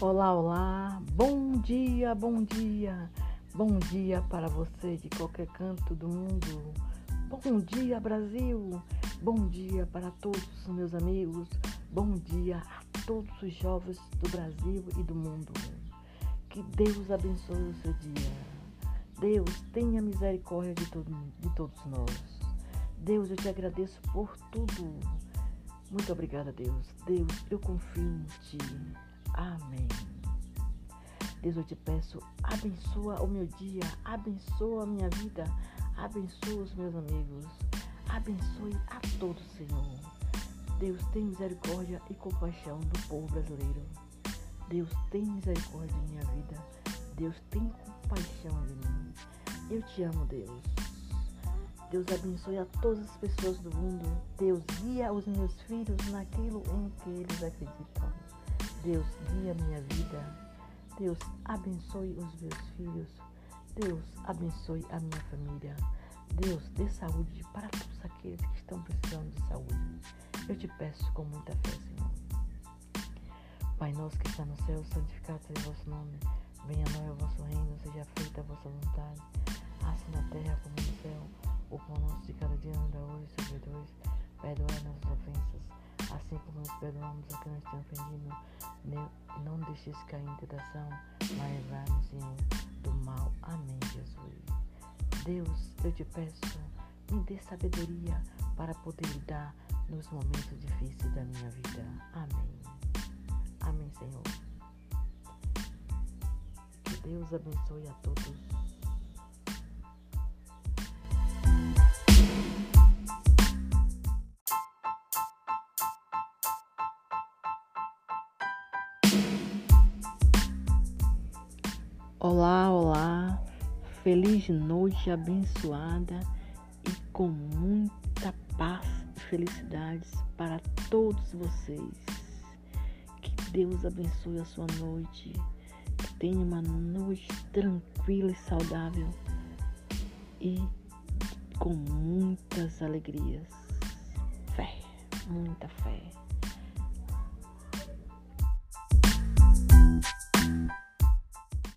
Olá, olá, bom dia, bom dia, bom dia para você de qualquer canto do mundo. Bom dia, Brasil, bom dia para todos os meus amigos, bom dia a todos os jovens do Brasil e do mundo. Que Deus abençoe o seu dia. Deus tenha misericórdia de, todo, de todos nós. Deus, eu te agradeço por tudo. Muito obrigada, Deus. Deus, eu confio em Ti. Amém. Deus, eu te peço, abençoa o meu dia, abençoa a minha vida, abençoa os meus amigos, abençoe a todos, Senhor. Deus, tem misericórdia e compaixão do povo brasileiro. Deus, tem misericórdia de minha vida. Deus, tem compaixão de mim. Eu te amo, Deus. Deus abençoe a todas as pessoas do mundo. Deus guia os meus filhos naquilo em que eles acreditam. Deus guia minha vida. Deus abençoe os meus filhos. Deus abençoe a minha família. Deus dê saúde para todos aqueles que estão precisando de saúde. Eu te peço com muita fé, Senhor. Pai nosso que está no céu, santificado seja o vosso nome. Venha a nós o vosso reino, seja feita a vossa vontade, assim na terra como no céu. O pão nosso de cada dia dá hoje, sobre dois. Perdoa nossas ofensas assim como nos perdoamos a quem nos tem ofendido. Não deixes cair em tentação, mas livrar-nos, Senhor, do mal. Amém, Jesus. Deus, eu te peço, me dê sabedoria para poder lidar nos momentos difíceis da minha vida. Amém. Amém, Senhor. Que Deus abençoe a todos. Olá, olá, feliz noite abençoada e com muita paz e felicidades para todos vocês. Que Deus abençoe a sua noite, que tenha uma noite tranquila e saudável e com muitas alegrias. Fé, muita fé.